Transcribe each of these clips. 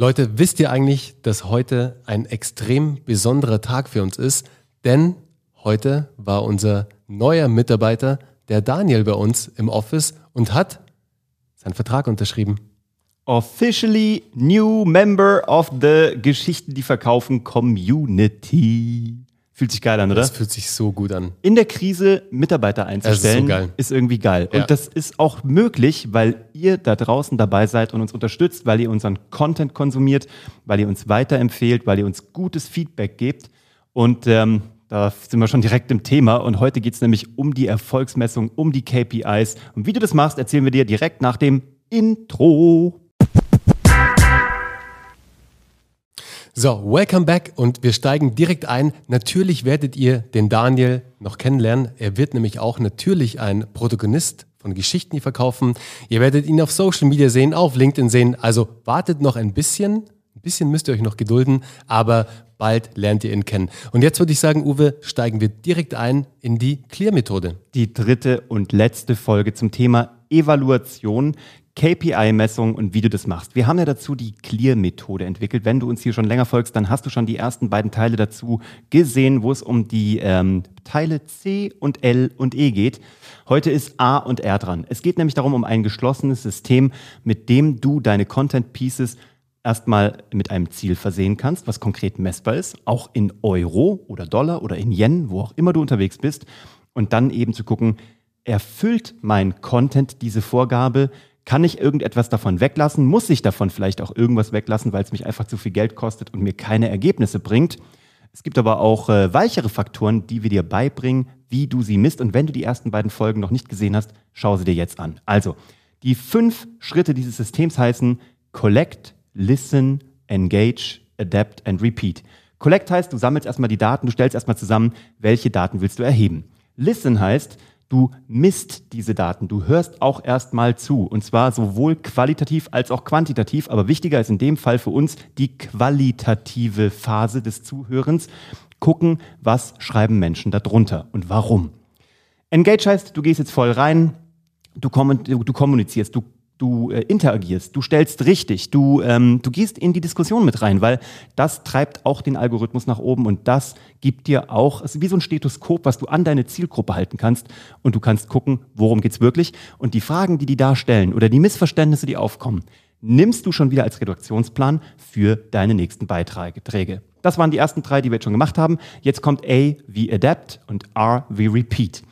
Leute, wisst ihr eigentlich, dass heute ein extrem besonderer Tag für uns ist? Denn heute war unser neuer Mitarbeiter, der Daniel, bei uns im Office und hat seinen Vertrag unterschrieben. Officially new member of the Geschichten, die verkaufen Community. Fühlt sich geil an, oder? Das fühlt sich so gut an. In der Krise Mitarbeiter einzustellen, ist, so ist, irgendwie geil. Ja. Und das ist auch möglich, weil ihr da draußen dabei seid und uns unterstützt, weil ihr unseren Content konsumiert, weil ihr uns weiterempfehlt, weil ihr uns gutes Feedback gebt. Und ähm, da sind wir schon direkt im Thema. Und heute geht es nämlich um die Erfolgsmessung, um die KPIs. Und wie du das machst, erzählen wir dir direkt nach dem Intro. So, welcome back und wir steigen direkt ein. Natürlich werdet ihr den Daniel noch kennenlernen. Er wird nämlich auch natürlich ein Protagonist von Geschichten, die verkaufen. Ihr werdet ihn auf Social Media sehen, auf LinkedIn sehen. Also wartet noch ein bisschen. Ein bisschen müsst ihr euch noch gedulden, aber bald lernt ihr ihn kennen. Und jetzt würde ich sagen, Uwe, steigen wir direkt ein in die Clear-Methode. Die dritte und letzte Folge zum Thema Evaluation. KPI-Messung und wie du das machst. Wir haben ja dazu die Clear-Methode entwickelt. Wenn du uns hier schon länger folgst, dann hast du schon die ersten beiden Teile dazu gesehen, wo es um die ähm, Teile C und L und E geht. Heute ist A und R dran. Es geht nämlich darum, um ein geschlossenes System, mit dem du deine Content-Pieces erstmal mit einem Ziel versehen kannst, was konkret messbar ist, auch in Euro oder Dollar oder in Yen, wo auch immer du unterwegs bist. Und dann eben zu gucken, erfüllt mein Content diese Vorgabe? Kann ich irgendetwas davon weglassen? Muss ich davon vielleicht auch irgendwas weglassen, weil es mich einfach zu viel Geld kostet und mir keine Ergebnisse bringt? Es gibt aber auch äh, weichere Faktoren, die wir dir beibringen, wie du sie misst. Und wenn du die ersten beiden Folgen noch nicht gesehen hast, schau sie dir jetzt an. Also, die fünf Schritte dieses Systems heißen Collect, Listen, Engage, Adapt and Repeat. Collect heißt, du sammelst erstmal die Daten, du stellst erstmal zusammen, welche Daten willst du erheben. Listen heißt, du misst diese Daten, du hörst auch erstmal zu. Und zwar sowohl qualitativ als auch quantitativ. Aber wichtiger ist in dem Fall für uns die qualitative Phase des Zuhörens. Gucken, was schreiben Menschen darunter und warum. Engage heißt, du gehst jetzt voll rein, du, du kommunizierst, du du äh, interagierst, du stellst richtig, du, ähm, du gehst in die Diskussion mit rein, weil das treibt auch den Algorithmus nach oben und das gibt dir auch, es ist wie so ein Stethoskop, was du an deine Zielgruppe halten kannst und du kannst gucken, worum geht's wirklich und die Fragen, die die da stellen oder die Missverständnisse, die aufkommen, nimmst du schon wieder als Redaktionsplan für deine nächsten Beiträge. Das waren die ersten drei, die wir jetzt schon gemacht haben. Jetzt kommt A wie Adapt und R wie Repeat.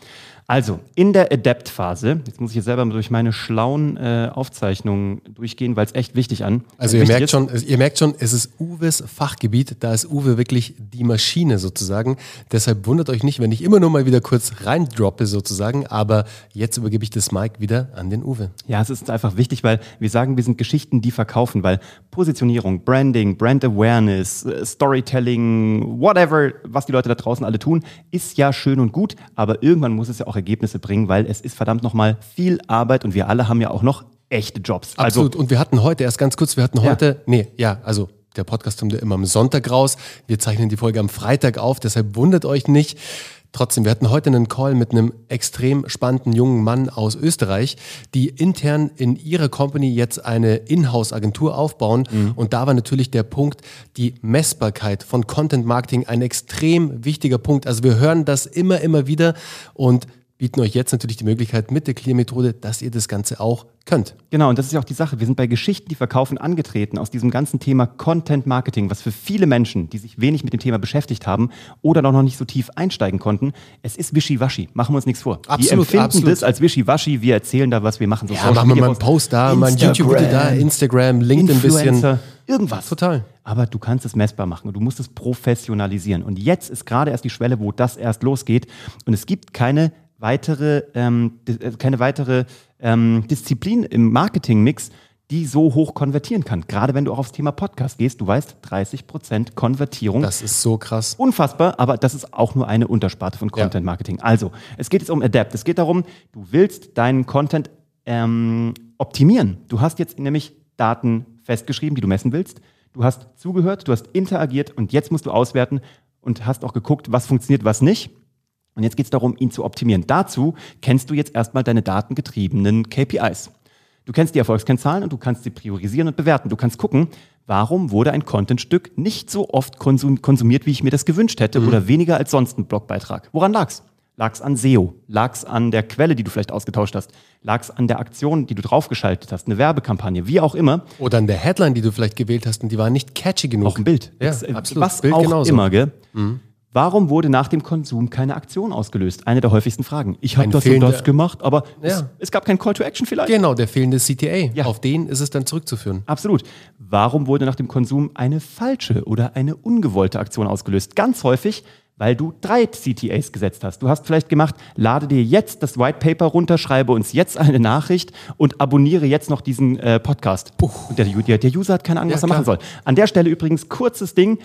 Also, in der Adapt-Phase, jetzt muss ich jetzt selber durch meine schlauen äh, Aufzeichnungen durchgehen, weil es echt wichtig an. Also, ihr merkt, schon, ihr merkt schon, es ist Uwes Fachgebiet. Da ist Uwe wirklich die Maschine sozusagen. Deshalb wundert euch nicht, wenn ich immer nur mal wieder kurz reindroppe sozusagen. Aber jetzt übergebe ich das Mic wieder an den Uwe. Ja, es ist einfach wichtig, weil wir sagen, wir sind Geschichten, die verkaufen, weil Positionierung, Branding, Brand Awareness, äh, Storytelling, whatever, was die Leute da draußen alle tun, ist ja schön und gut, aber irgendwann muss es ja auch auch Ergebnisse bringen, weil es ist verdammt nochmal viel Arbeit und wir alle haben ja auch noch echte Jobs. Also Absolut. und wir hatten heute, erst ganz kurz, wir hatten heute, ja. nee, ja, also der Podcast kommt ja immer am Sonntag raus. Wir zeichnen die Folge am Freitag auf, deshalb wundert euch nicht. Trotzdem, wir hatten heute einen Call mit einem extrem spannenden jungen Mann aus Österreich, die intern in ihrer Company jetzt eine Inhouse-Agentur aufbauen. Mhm. Und da war natürlich der Punkt, die Messbarkeit von Content Marketing ein extrem wichtiger Punkt. Also wir hören das immer, immer wieder und bieten euch jetzt natürlich die Möglichkeit mit der Clear-Methode, dass ihr das Ganze auch könnt. Genau, und das ist ja auch die Sache. Wir sind bei Geschichten, die verkaufen, angetreten aus diesem ganzen Thema Content Marketing, was für viele Menschen, die sich wenig mit dem Thema beschäftigt haben oder noch nicht so tief einsteigen konnten, es ist wischiwaschi. Machen wir uns nichts vor. Absolut, wir empfinden absolut. das als wischiwaschi. Wir erzählen da, was wir machen. So ja, machen wir mal einen Post da, mal ein YouTube-Video da, Instagram, LinkedIn ein bisschen. Irgendwas. Total. Aber du kannst es messbar machen und du musst es professionalisieren. Und jetzt ist gerade erst die Schwelle, wo das erst losgeht. Und es gibt keine weitere, ähm, äh, keine weitere ähm, Disziplin im Marketing-Mix, die so hoch konvertieren kann. Gerade wenn du auch aufs Thema Podcast gehst, du weißt, 30% Konvertierung. Das ist so krass. Unfassbar, aber das ist auch nur eine Untersparte von Content Marketing. Ja. Also, es geht jetzt um Adapt. Es geht darum, du willst deinen Content ähm, optimieren. Du hast jetzt nämlich Daten festgeschrieben, die du messen willst. Du hast zugehört, du hast interagiert und jetzt musst du auswerten und hast auch geguckt, was funktioniert, was nicht. Und jetzt geht es darum, ihn zu optimieren. Dazu kennst du jetzt erstmal deine datengetriebenen KPIs. Du kennst die Erfolgskennzahlen und du kannst sie priorisieren und bewerten. Du kannst gucken, warum wurde ein Contentstück nicht so oft konsum konsumiert, wie ich mir das gewünscht hätte mhm. oder weniger als sonst ein Blogbeitrag. Woran lag's? Lag's an SEO? Lag's an der Quelle, die du vielleicht ausgetauscht hast? Lag's an der Aktion, die du draufgeschaltet hast? Eine Werbekampagne? Wie auch immer. Oder an der Headline, die du vielleicht gewählt hast und die war nicht catchy genug. Auch ein Bild. Ja, das, absolut. Was Bild auch genauso. immer, gell? Mhm. Warum wurde nach dem Konsum keine Aktion ausgelöst? Eine der häufigsten Fragen. Ich habe das und das gemacht, aber ja. es, es, gab kein Call to Action vielleicht. Genau, der fehlende CTA. Ja. Auf den ist es dann zurückzuführen. Absolut. Warum wurde nach dem Konsum eine falsche oder eine ungewollte Aktion ausgelöst? Ganz häufig, weil du drei CTAs gesetzt hast. Du hast vielleicht gemacht, lade dir jetzt das White Paper runter, schreibe uns jetzt eine Nachricht und abonniere jetzt noch diesen äh, Podcast. Puh. Und der, der, der, User hat keine Ahnung, ja, was er klar. machen soll. An der Stelle übrigens kurzes Ding.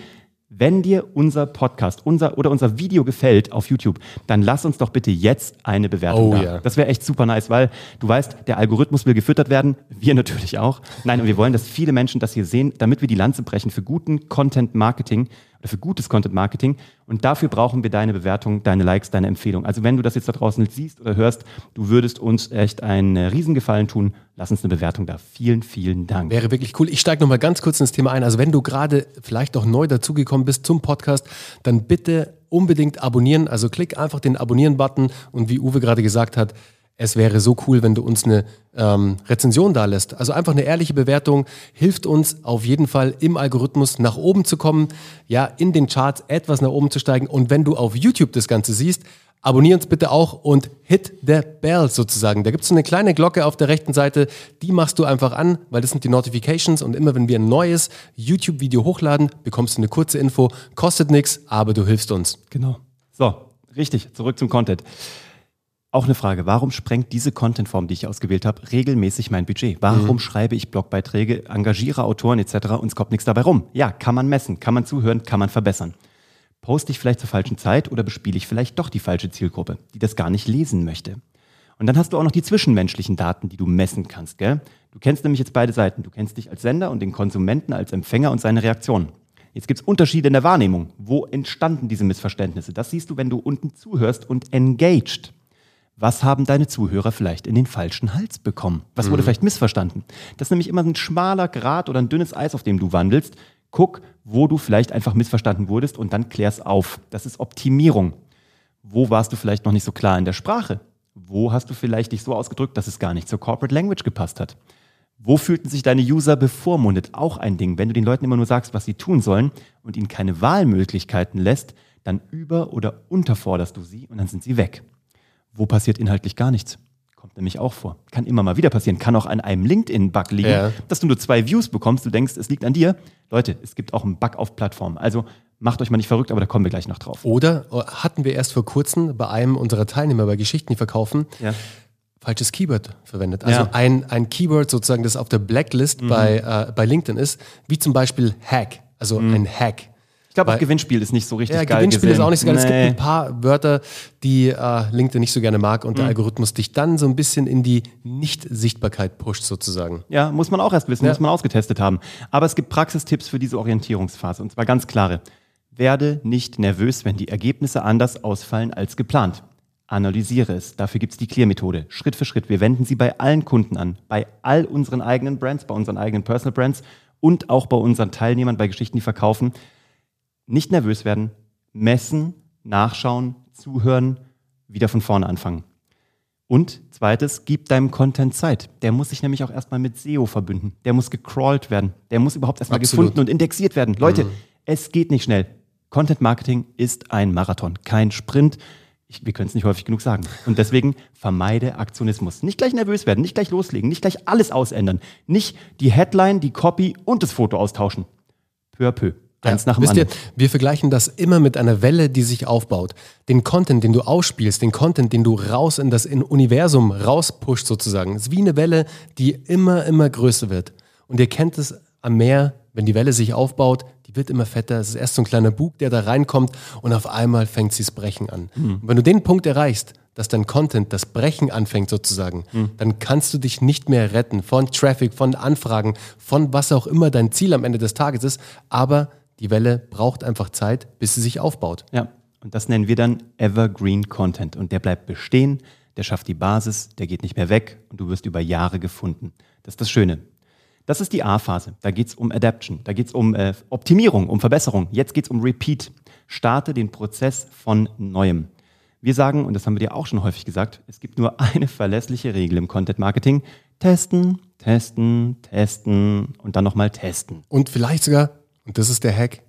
Wenn dir unser Podcast unser, oder unser Video gefällt auf YouTube, dann lass uns doch bitte jetzt eine Bewertung oh, da. Yeah. Das wäre echt super nice, weil du weißt, der Algorithmus will gefüttert werden, wir natürlich auch. Nein, und wir wollen, dass viele Menschen das hier sehen, damit wir die Lanze brechen für guten Content Marketing oder für gutes Content Marketing. Und dafür brauchen wir deine Bewertung, deine Likes, deine Empfehlung. Also wenn du das jetzt da draußen siehst oder hörst, du würdest uns echt einen Riesengefallen tun. Lass uns eine Bewertung da. Vielen, vielen Dank. Wäre wirklich cool. Ich steige nochmal ganz kurz ins Thema ein. Also wenn du gerade vielleicht auch neu dazugekommen bist zum Podcast, dann bitte unbedingt abonnieren. Also klick einfach den Abonnieren-Button und wie Uwe gerade gesagt hat, es wäre so cool, wenn du uns eine ähm, Rezension da lässt. Also einfach eine ehrliche Bewertung hilft uns auf jeden Fall im Algorithmus nach oben zu kommen, ja, in den Charts etwas nach oben zu steigen. Und wenn du auf YouTube das Ganze siehst, abonnier uns bitte auch und hit the bell sozusagen. Da gibt es so eine kleine Glocke auf der rechten Seite, die machst du einfach an, weil das sind die Notifications und immer wenn wir ein neues YouTube-Video hochladen, bekommst du eine kurze Info, kostet nichts, aber du hilfst uns. Genau. So, richtig, zurück zum Content. Auch eine Frage, warum sprengt diese Contentform, die ich ausgewählt habe, regelmäßig mein Budget? Warum mhm. schreibe ich Blogbeiträge, engagiere Autoren etc. und es kommt nichts dabei rum? Ja, kann man messen, kann man zuhören, kann man verbessern. Poste ich vielleicht zur falschen Zeit oder bespiele ich vielleicht doch die falsche Zielgruppe, die das gar nicht lesen möchte? Und dann hast du auch noch die zwischenmenschlichen Daten, die du messen kannst, gell? Du kennst nämlich jetzt beide Seiten. Du kennst dich als Sender und den Konsumenten als Empfänger und seine Reaktionen. Jetzt gibt es Unterschiede in der Wahrnehmung. Wo entstanden diese Missverständnisse? Das siehst du, wenn du unten zuhörst und engaged was haben deine Zuhörer vielleicht in den falschen Hals bekommen? Was wurde mhm. vielleicht missverstanden? Das ist nämlich immer ein schmaler Grat oder ein dünnes Eis, auf dem du wandelst. Guck, wo du vielleicht einfach missverstanden wurdest und dann klär's auf. Das ist Optimierung. Wo warst du vielleicht noch nicht so klar in der Sprache? Wo hast du vielleicht dich so ausgedrückt, dass es gar nicht zur Corporate Language gepasst hat? Wo fühlten sich deine User bevormundet? Auch ein Ding. Wenn du den Leuten immer nur sagst, was sie tun sollen und ihnen keine Wahlmöglichkeiten lässt, dann über- oder unterforderst du sie und dann sind sie weg wo passiert inhaltlich gar nichts. Kommt nämlich auch vor. Kann immer mal wieder passieren. Kann auch an einem LinkedIn-Bug liegen, ja. dass du nur zwei Views bekommst. Du denkst, es liegt an dir. Leute, es gibt auch einen Bug auf Plattformen. Also macht euch mal nicht verrückt, aber da kommen wir gleich noch drauf. Oder äh, hatten wir erst vor kurzem bei einem unserer Teilnehmer bei Geschichten, die verkaufen, ja. falsches Keyword verwendet. Also ja. ein, ein Keyword sozusagen, das auf der Blacklist mhm. bei, äh, bei LinkedIn ist, wie zum Beispiel Hack. Also mhm. ein Hack. Ich glaube, auch Gewinnspiel ist nicht so richtig ja, geil. Gewinnspiel gesehen. ist auch nicht so geil. Nee. Es gibt ein paar Wörter, die äh, LinkedIn nicht so gerne mag und mhm. der Algorithmus dich dann so ein bisschen in die Nicht-Sichtbarkeit pusht, sozusagen. Ja, muss man auch erst wissen, ja. muss man ausgetestet haben. Aber es gibt Praxistipps für diese Orientierungsphase und zwar ganz klare. Werde nicht nervös, wenn die Ergebnisse anders ausfallen als geplant. Analysiere es. Dafür gibt es die Clear-Methode. Schritt für Schritt. Wir wenden sie bei allen Kunden an, bei all unseren eigenen Brands, bei unseren eigenen Personal Brands und auch bei unseren Teilnehmern bei Geschichten, die verkaufen nicht nervös werden, messen, nachschauen, zuhören, wieder von vorne anfangen. Und zweites, gib deinem Content Zeit. Der muss sich nämlich auch erstmal mit SEO verbünden. Der muss gecrawlt werden. Der muss überhaupt erstmal gefunden und indexiert werden. Leute, mhm. es geht nicht schnell. Content Marketing ist ein Marathon, kein Sprint. Ich, wir können es nicht häufig genug sagen. Und deswegen vermeide Aktionismus. Nicht gleich nervös werden, nicht gleich loslegen, nicht gleich alles ausändern. Nicht die Headline, die Copy und das Foto austauschen. Peu à peu. Eins ja, nach dem wisst anderen. Ihr, wir vergleichen das immer mit einer Welle, die sich aufbaut. Den Content, den du ausspielst, den Content, den du raus in das Universum rauspusht sozusagen, ist wie eine Welle, die immer, immer größer wird. Und ihr kennt es am Meer, wenn die Welle sich aufbaut, die wird immer fetter. Es ist erst so ein kleiner Bug, der da reinkommt und auf einmal fängt sie das Brechen an. Mhm. Und wenn du den Punkt erreichst, dass dein Content das Brechen anfängt sozusagen, mhm. dann kannst du dich nicht mehr retten von Traffic, von Anfragen, von was auch immer dein Ziel am Ende des Tages ist. Aber die Welle braucht einfach Zeit, bis sie sich aufbaut. Ja, und das nennen wir dann Evergreen Content. Und der bleibt bestehen, der schafft die Basis, der geht nicht mehr weg und du wirst über Jahre gefunden. Das ist das Schöne. Das ist die A-Phase. Da geht es um Adaption, da geht es um äh, Optimierung, um Verbesserung. Jetzt geht es um Repeat. Starte den Prozess von Neuem. Wir sagen, und das haben wir dir auch schon häufig gesagt, es gibt nur eine verlässliche Regel im Content Marketing. Testen, testen, testen und dann nochmal testen. Und vielleicht sogar, und das ist der Hack,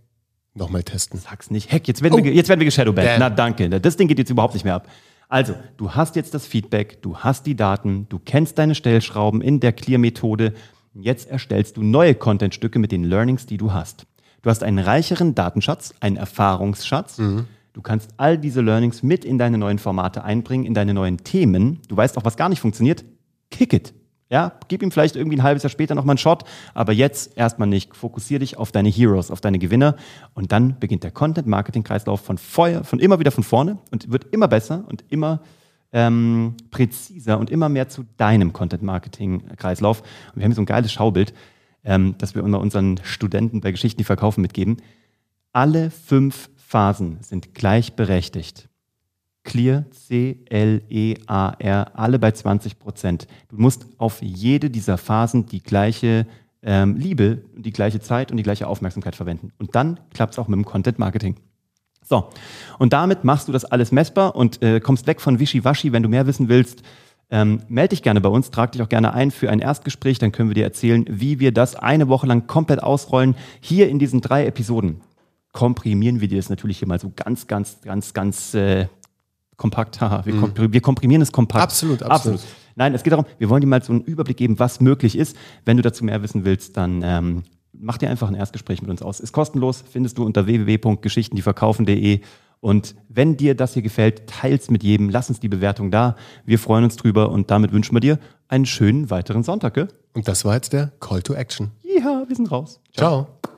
nochmal testen. Sag's nicht. Hack, jetzt werden, oh. wir, jetzt werden wir geshadowbanned. Na danke, das Ding geht jetzt überhaupt nicht mehr ab. Also, du hast jetzt das Feedback, du hast die Daten, du kennst deine Stellschrauben in der Clear-Methode. Jetzt erstellst du neue Contentstücke mit den Learnings, die du hast. Du hast einen reicheren Datenschatz, einen Erfahrungsschatz. Mhm. Du kannst all diese Learnings mit in deine neuen Formate einbringen, in deine neuen Themen. Du weißt auch, was gar nicht funktioniert. Kick it. Ja, gib ihm vielleicht irgendwie ein halbes Jahr später nochmal einen Shot, aber jetzt erstmal nicht. Fokussier dich auf deine Heroes, auf deine Gewinner und dann beginnt der Content-Marketing-Kreislauf von Feuer, von immer wieder von vorne und wird immer besser und immer ähm, präziser und immer mehr zu deinem Content-Marketing-Kreislauf. Und wir haben hier so ein geiles Schaubild, ähm, das wir immer unseren Studenten bei Geschichten, die verkaufen, mitgeben. Alle fünf Phasen sind gleichberechtigt. Clear, C-L-E-A-R, alle bei 20 Prozent. Du musst auf jede dieser Phasen die gleiche ähm, Liebe, die gleiche Zeit und die gleiche Aufmerksamkeit verwenden. Und dann klappt es auch mit dem Content Marketing. So, und damit machst du das alles messbar und äh, kommst weg von Wischiwaschi. Wenn du mehr wissen willst, ähm, melde dich gerne bei uns, trag dich auch gerne ein für ein Erstgespräch, dann können wir dir erzählen, wie wir das eine Woche lang komplett ausrollen, hier in diesen drei Episoden komprimieren wir dir das natürlich hier mal so ganz, ganz, ganz, ganz äh, kompakt. Haha, wir, mhm. wir, komprimieren es kompakt. Absolut, absolut, absolut. Nein, es geht darum, wir wollen dir mal so einen Überblick geben, was möglich ist. Wenn du dazu mehr wissen willst, dann ähm, mach dir einfach ein Erstgespräch mit uns aus. Ist kostenlos, findest du unter www.geschichtendieverkaufen.de. Und wenn dir das hier gefällt, teils mit jedem, lass uns die Bewertung da. Wir freuen uns drüber und damit wünschen wir dir einen schönen weiteren Sonntag. Gell? Und das war jetzt der Call to Action. Ja, wir sind raus. Ciao. Ciao.